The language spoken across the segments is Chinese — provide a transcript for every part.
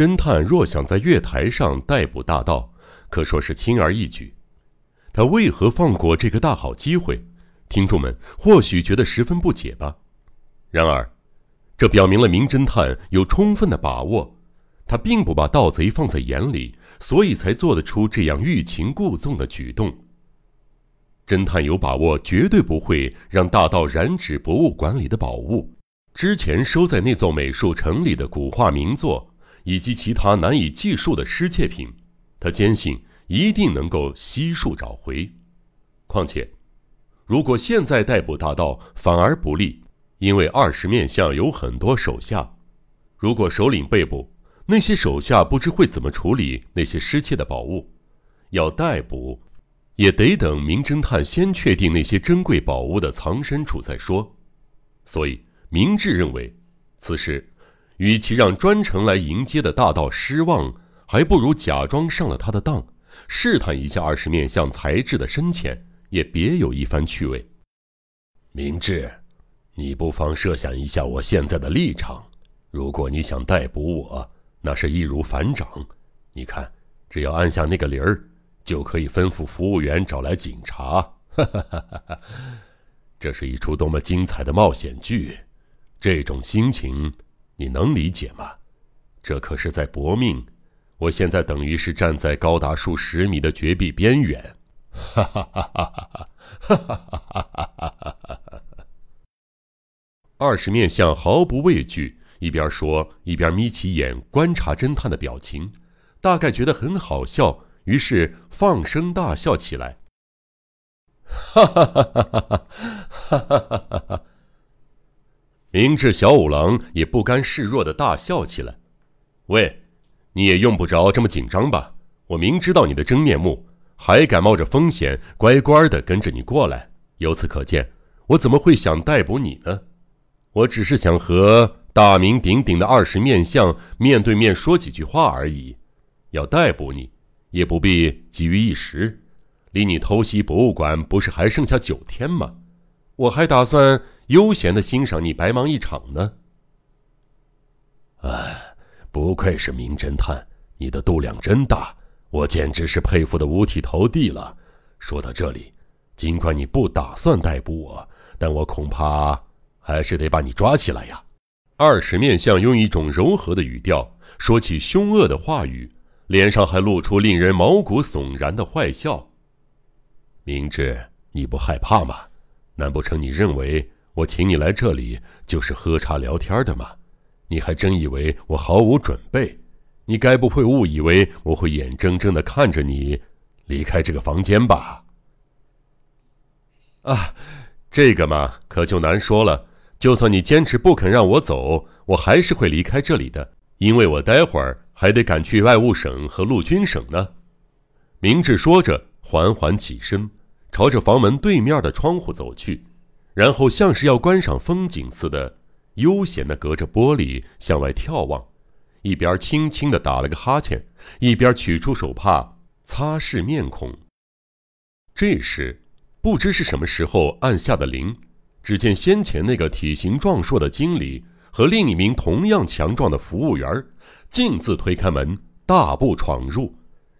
侦探若想在月台上逮捕大盗，可说是轻而易举。他为何放过这个大好机会？听众们或许觉得十分不解吧。然而，这表明了名侦探有充分的把握，他并不把盗贼放在眼里，所以才做得出这样欲擒故纵的举动。侦探有把握，绝对不会让大盗染指博物馆里的宝物，之前收在那座美术城里的古画名作，以及其他难以计数的失窃品。他坚信一定能够悉数找回。况且，如果现在逮捕大盗反而不利，因为二十面相有很多手下，如果首领被捕，那些手下不知会怎么处理那些失窃的宝物。要逮捕。也得等名侦探先确定那些珍贵宝物的藏身处再说，所以明智认为，此时，与其让专程来迎接的大盗失望，还不如假装上了他的当，试探一下二十面相才智的深浅，也别有一番趣味。明智，你不妨设想一下我现在的立场，如果你想逮捕我，那是易如反掌。你看，只要按下那个铃儿。就可以吩咐服务员找来警察。这是一出多么精彩的冒险剧！这种心情你能理解吗？这可是在搏命。我现在等于是站在高达数十米的绝壁边缘。哈哈哈哈哈哈！哈哈哈哈哈哈！二十面相毫不畏惧，一边说一边眯起眼观察侦探的表情，大概觉得很好笑。于是放声大笑起来，哈哈哈哈哈哈！哈哈哈哈哈！明智小五郎也不甘示弱的大笑起来。喂，你也用不着这么紧张吧？我明知道你的真面目，还敢冒着风险乖乖的跟着你过来。由此可见，我怎么会想逮捕你呢？我只是想和大名鼎鼎的二十面相面对面说几句话而已。要逮捕你。也不必急于一时，离你偷袭博物馆不是还剩下九天吗？我还打算悠闲的欣赏你白忙一场呢。哎，不愧是名侦探，你的度量真大，我简直是佩服的五体投地了。说到这里，尽管你不打算逮捕我，但我恐怕还是得把你抓起来呀。二十面相用一种柔和的语调说起凶恶的话语。脸上还露出令人毛骨悚然的坏笑。明智，你不害怕吗？难不成你认为我请你来这里就是喝茶聊天的吗？你还真以为我毫无准备？你该不会误以为我会眼睁睁的看着你离开这个房间吧？啊，这个嘛，可就难说了。就算你坚持不肯让我走，我还是会离开这里的，因为我待会儿。还得赶去外务省和陆军省呢。明智说着，缓缓起身，朝着房门对面的窗户走去，然后像是要观赏风景似的，悠闲地隔着玻璃向外眺望，一边轻轻地打了个哈欠，一边取出手帕擦拭面孔。这时，不知是什么时候按下的铃，只见先前那个体型壮硕的经理。和另一名同样强壮的服务员径自推开门，大步闯入，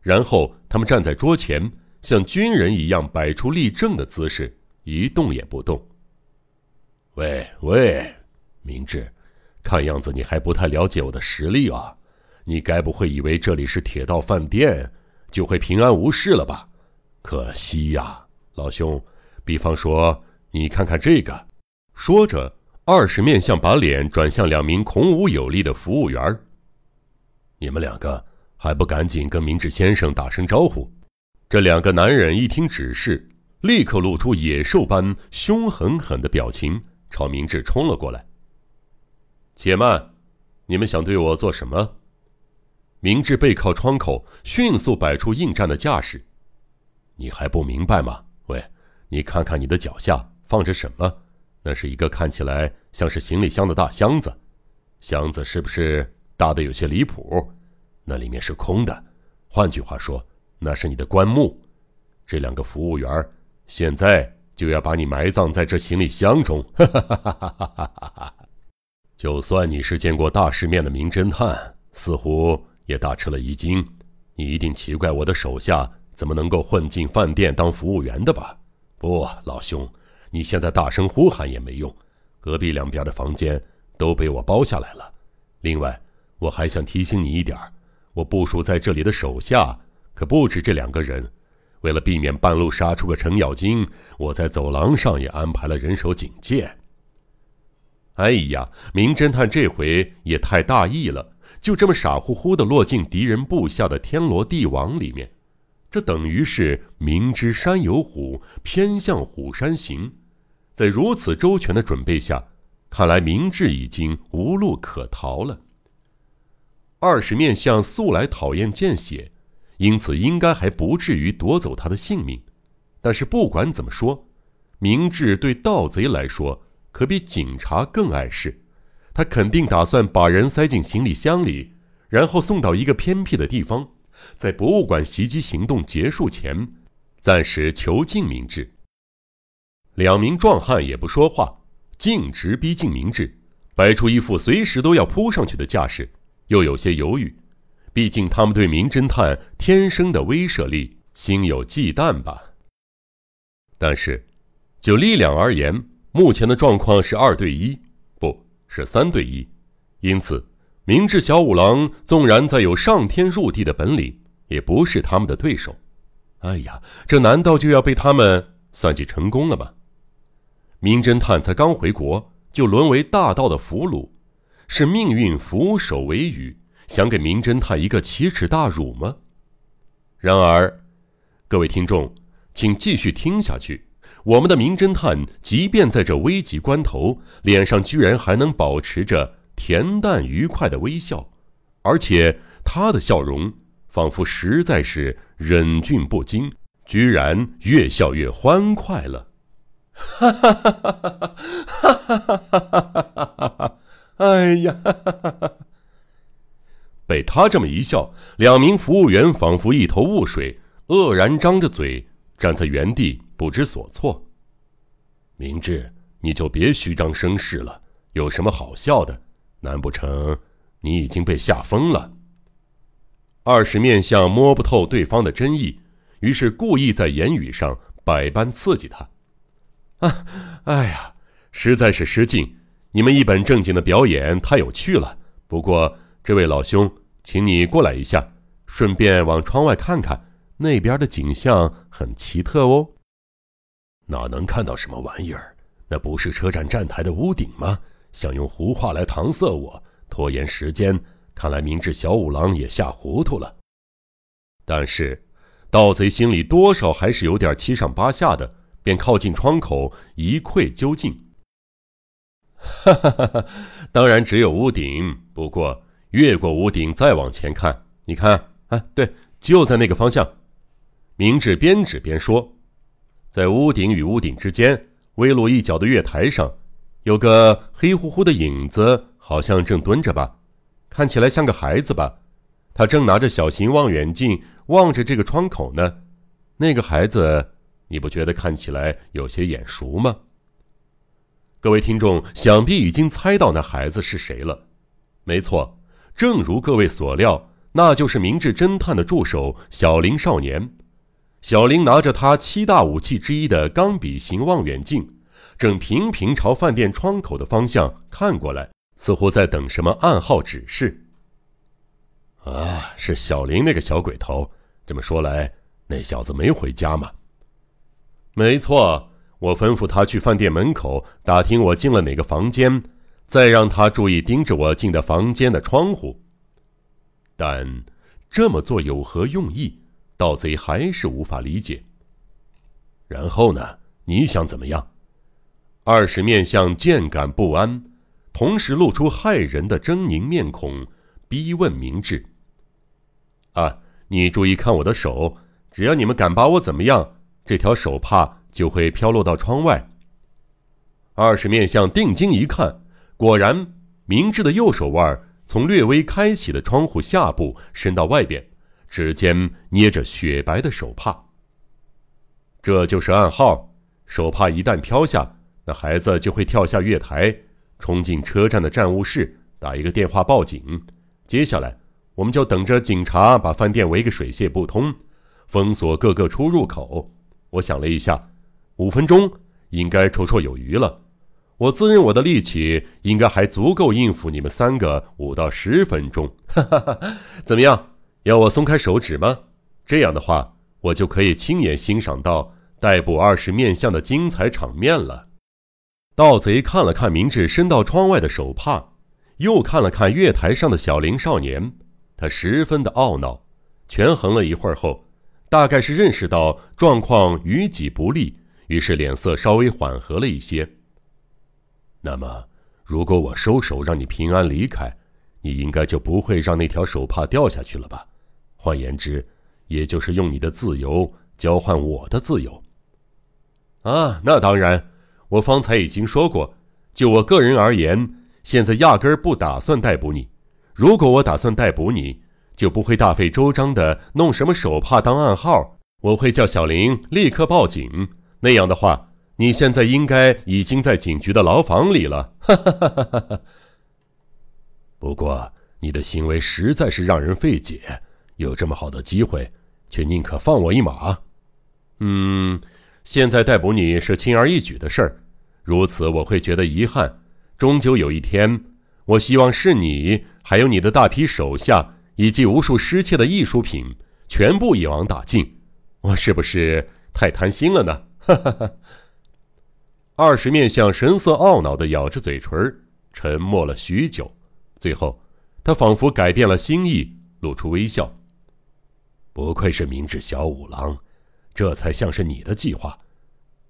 然后他们站在桌前，像军人一样摆出立正的姿势，一动也不动。喂喂，明智，看样子你还不太了解我的实力啊！你该不会以为这里是铁道饭店就会平安无事了吧？可惜呀，老兄，比方说，你看看这个。说着。二十面相把脸转向两名孔武有力的服务员你们两个还不赶紧跟明智先生打声招呼？”这两个男人一听指示，立刻露出野兽般凶狠狠的表情，朝明智冲了过来。且慢，你们想对我做什么？明智背靠窗口，迅速摆出应战的架势。你还不明白吗？喂，你看看你的脚下放着什么？那是一个看起来像是行李箱的大箱子，箱子是不是大的有些离谱？那里面是空的，换句话说，那是你的棺木。这两个服务员现在就要把你埋葬在这行李箱中。哈哈哈哈哈哈！就算你是见过大世面的名侦探，似乎也大吃了一惊。你一定奇怪我的手下怎么能够混进饭店当服务员的吧？不，老兄，你现在大声呼喊也没用，隔壁两边的房间都被我包下来了。另外，我还想提醒你一点我部署在这里的手下可不止这两个人。为了避免半路杀出个程咬金，我在走廊上也安排了人手警戒。哎呀，名侦探这回也太大意了，就这么傻乎乎的落进敌人布下的天罗地网里面，这等于是明知山有虎，偏向虎山行。在如此周全的准备下，看来明智已经无路可逃了。二是面相素来讨厌见血。因此，应该还不至于夺走他的性命。但是，不管怎么说，明智对盗贼来说可比警察更碍事。他肯定打算把人塞进行李箱里，然后送到一个偏僻的地方，在博物馆袭击行动结束前，暂时囚禁明智。两名壮汉也不说话，径直逼近明智，摆出一副随时都要扑上去的架势，又有些犹豫。毕竟，他们对名侦探天生的威慑力心有忌惮吧。但是，就力量而言，目前的状况是二对一，不是三对一。因此，明智小五郎纵然再有上天入地的本领，也不是他们的对手。哎呀，这难道就要被他们算计成功了吗？名侦探才刚回国，就沦为大盗的俘虏，是命运俯首为雨。想给名侦探一个奇耻大辱吗？然而，各位听众，请继续听下去。我们的名侦探，即便在这危急关头，脸上居然还能保持着恬淡愉快的微笑，而且他的笑容仿佛实在是忍俊不禁，居然越笑越欢快了。哈哈哈哈哈！哈哈哈哈哈！哈！哎呀！哈哈哈哈！被他这么一笑，两名服务员仿佛一头雾水，愕然张着嘴站在原地，不知所措。明智，你就别虚张声势了，有什么好笑的？难不成你已经被吓疯了？二是面相摸不透对方的真意，于是故意在言语上百般刺激他。啊，哎呀，实在是失敬！你们一本正经的表演太有趣了。不过，这位老兄。请你过来一下，顺便往窗外看看，那边的景象很奇特哦。哪能看到什么玩意儿？那不是车站站台的屋顶吗？想用胡话来搪塞我，拖延时间。看来明智小五郎也吓糊涂了。但是，盗贼心里多少还是有点七上八下的，便靠近窗口一窥究竟。哈哈哈哈！当然只有屋顶，不过。越过屋顶，再往前看，你看，啊，对，就在那个方向。明智边指边说：“在屋顶与屋顶之间，微露一角的月台上，有个黑乎乎的影子，好像正蹲着吧？看起来像个孩子吧？他正拿着小型望远镜望着这个窗口呢。那个孩子，你不觉得看起来有些眼熟吗？”各位听众想必已经猜到那孩子是谁了。没错。正如各位所料，那就是明智侦探的助手小林少年。小林拿着他七大武器之一的钢笔型望远镜，正频频朝饭店窗口的方向看过来，似乎在等什么暗号指示。啊，是小林那个小鬼头。这么说来，那小子没回家吗？没错，我吩咐他去饭店门口打听我进了哪个房间。再让他注意盯着我进的房间的窗户，但这么做有何用意？盗贼还是无法理解。然后呢？你想怎么样？二是面相渐感不安，同时露出骇人的狰狞面孔，逼问明智：“啊，你注意看我的手，只要你们敢把我怎么样，这条手帕就会飘落到窗外。”二是面相定睛一看。果然，明智的右手腕从略微开启的窗户下部伸到外边，指尖捏着雪白的手帕。这就是暗号。手帕一旦飘下，那孩子就会跳下月台，冲进车站的站务室，打一个电话报警。接下来，我们就等着警察把饭店围个水泄不通，封锁各个出入口。我想了一下，五分钟应该绰绰有余了。我自认我的力气应该还足够应付你们三个五到十分钟。哈哈哈，怎么样？要我松开手指吗？这样的话，我就可以亲眼欣赏到逮捕二十面相的精彩场面了。盗贼看了看明智伸到窗外的手帕，又看了看月台上的小林少年，他十分的懊恼。权衡了一会儿后，大概是认识到状况于己不利，于是脸色稍微缓和了一些。那么，如果我收手让你平安离开，你应该就不会让那条手帕掉下去了吧？换言之，也就是用你的自由交换我的自由。啊，那当然。我方才已经说过，就我个人而言，现在压根儿不打算逮捕你。如果我打算逮捕你，就不会大费周章的弄什么手帕当暗号。我会叫小林立刻报警。那样的话，你现在应该已经在警局的牢房里了。哈哈哈哈哈。不过你的行为实在是让人费解，有这么好的机会，却宁可放我一马。嗯。现在逮捕你是轻而易举的事儿，如此我会觉得遗憾。终究有一天，我希望是你，还有你的大批手下，以及无数失窃的艺术品，全部一网打尽。我是不是太贪心了呢？哈哈哈。二十面相神色懊恼的咬着嘴唇，沉默了许久，最后，他仿佛改变了心意，露出微笑。不愧是明智小五郎。这才像是你的计划，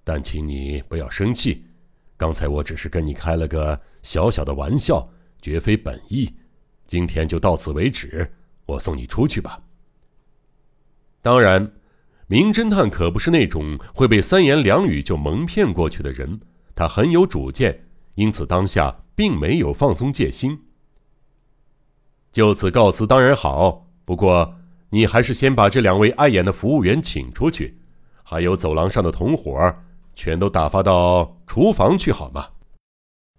但请你不要生气。刚才我只是跟你开了个小小的玩笑，绝非本意。今天就到此为止，我送你出去吧。当然，名侦探可不是那种会被三言两语就蒙骗过去的人，他很有主见，因此当下并没有放松戒心。就此告辞当然好，不过。你还是先把这两位碍眼的服务员请出去，还有走廊上的同伙，全都打发到厨房去好吗？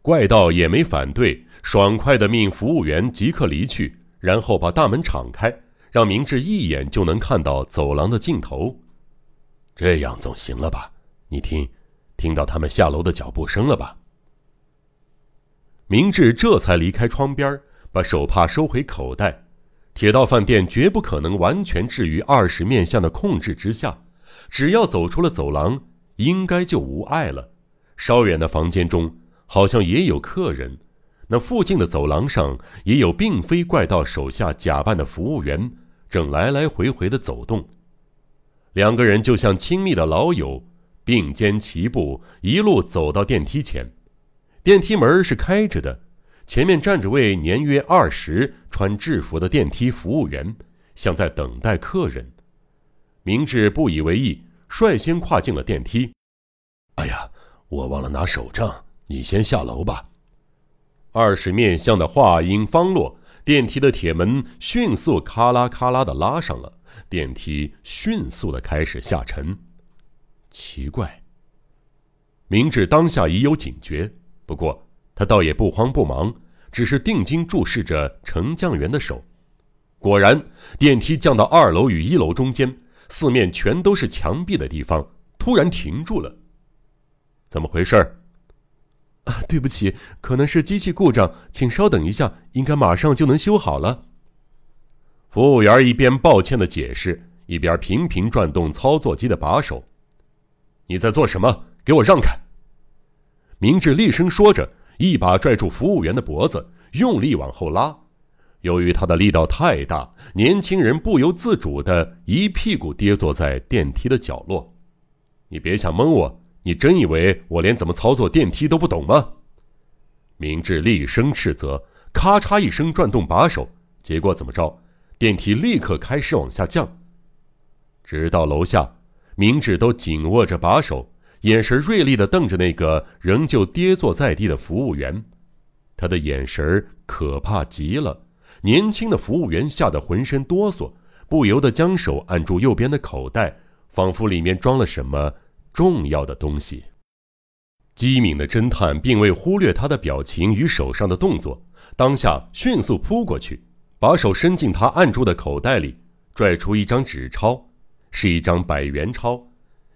怪盗也没反对，爽快的命服务员即刻离去，然后把大门敞开，让明智一眼就能看到走廊的尽头。这样总行了吧？你听，听到他们下楼的脚步声了吧？明智这才离开窗边，把手帕收回口袋。铁道饭店绝不可能完全置于二十面相的控制之下，只要走出了走廊，应该就无碍了。稍远的房间中好像也有客人，那附近的走廊上也有并非怪盗手下假扮的服务员，正来来回回的走动。两个人就像亲密的老友，并肩齐步，一路走到电梯前。电梯门是开着的。前面站着位年约二十、穿制服的电梯服务员，像在等待客人。明智不以为意，率先跨进了电梯。哎呀，我忘了拿手杖，你先下楼吧。二十面相的话音方落，电梯的铁门迅速咔啦咔啦的拉上了，电梯迅速的开始下沉。奇怪，明智当下已有警觉，不过。他倒也不慌不忙，只是定睛注视着乘降员的手。果然，电梯降到二楼与一楼中间，四面全都是墙壁的地方，突然停住了。怎么回事？啊，对不起，可能是机器故障，请稍等一下，应该马上就能修好了。服务员一边抱歉的解释，一边频频转动操作机的把手。你在做什么？给我让开！明智厉声说着。一把拽住服务员的脖子，用力往后拉。由于他的力道太大，年轻人不由自主的一屁股跌坐在电梯的角落。你别想蒙我！你真以为我连怎么操作电梯都不懂吗？明智厉声斥责，咔嚓一声转动把手，结果怎么着？电梯立刻开始往下降，直到楼下，明智都紧握着把手。眼神锐利的瞪着那个仍旧跌坐在地的服务员，他的眼神可怕极了。年轻的服务员吓得浑身哆嗦，不由得将手按住右边的口袋，仿佛里面装了什么重要的东西。机敏的侦探并未忽略他的表情与手上的动作，当下迅速扑过去，把手伸进他按住的口袋里，拽出一张纸钞，是一张百元钞。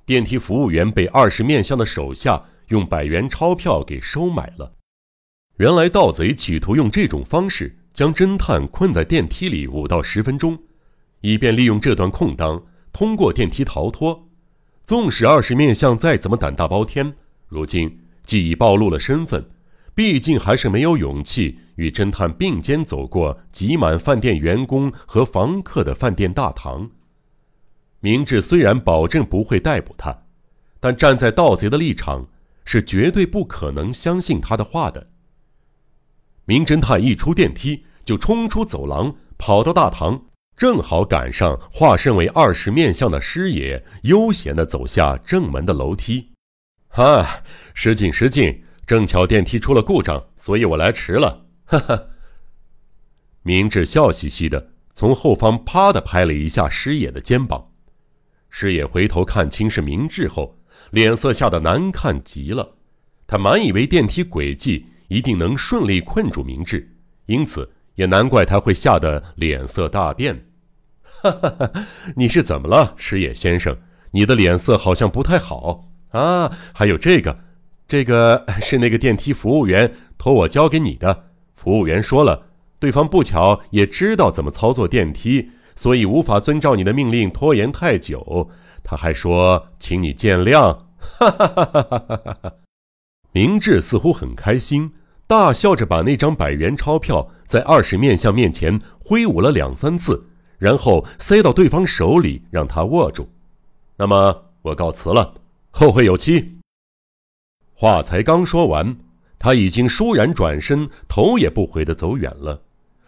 电梯服务员被二十面相的手下用百元钞票给收买了。原来盗贼企图用这种方式将侦探困在电梯里五到十分钟，以便利用这段空当通过电梯逃脱。纵使二十面相再怎么胆大包天，如今既已暴露了身份，毕竟还是没有勇气与侦探并肩走过挤满饭店员工和房客的饭店大堂。明智虽然保证不会逮捕他，但站在盗贼的立场，是绝对不可能相信他的话的。名侦探一出电梯，就冲出走廊，跑到大堂。正好赶上化身为二十面相的师爷悠闲地走下正门的楼梯，哈，失敬失敬，正巧电梯出了故障，所以我来迟了。哈哈。明智笑嘻嘻的从后方啪的拍了一下师爷的肩膀，师爷回头看清是明智后，脸色吓得难看极了。他满以为电梯轨迹一定能顺利困住明智，因此。也难怪他会吓得脸色大变。哈哈哈，你是怎么了，石野先生？你的脸色好像不太好啊。还有这个，这个是那个电梯服务员托我交给你的。服务员说了，对方不巧也知道怎么操作电梯，所以无法遵照你的命令拖延太久。他还说，请你见谅。哈哈哈哈哈哈！明智似乎很开心。大笑着把那张百元钞票在二十面相面前挥舞了两三次，然后塞到对方手里，让他握住。那么我告辞了，后会有期。话才刚说完，他已经倏然转身，头也不回地走远了。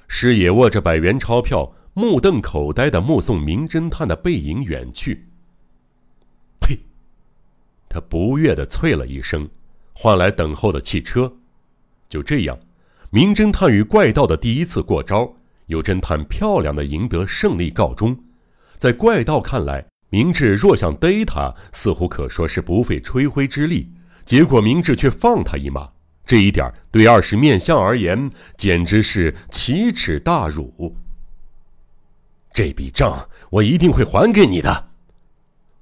师爷握着百元钞票，目瞪口呆地目送名侦探的背影远去。呸！他不悦地啐了一声，换来等候的汽车。就这样，名侦探与怪盗的第一次过招，由侦探漂亮的赢得胜利告终。在怪盗看来，明智若想逮他，似乎可说是不费吹灰之力。结果明智却放他一马，这一点对二十面相而言，简直是奇耻大辱。这笔账我一定会还给你的。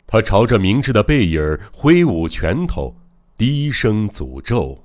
他朝着明智的背影挥舞拳头，低声诅咒。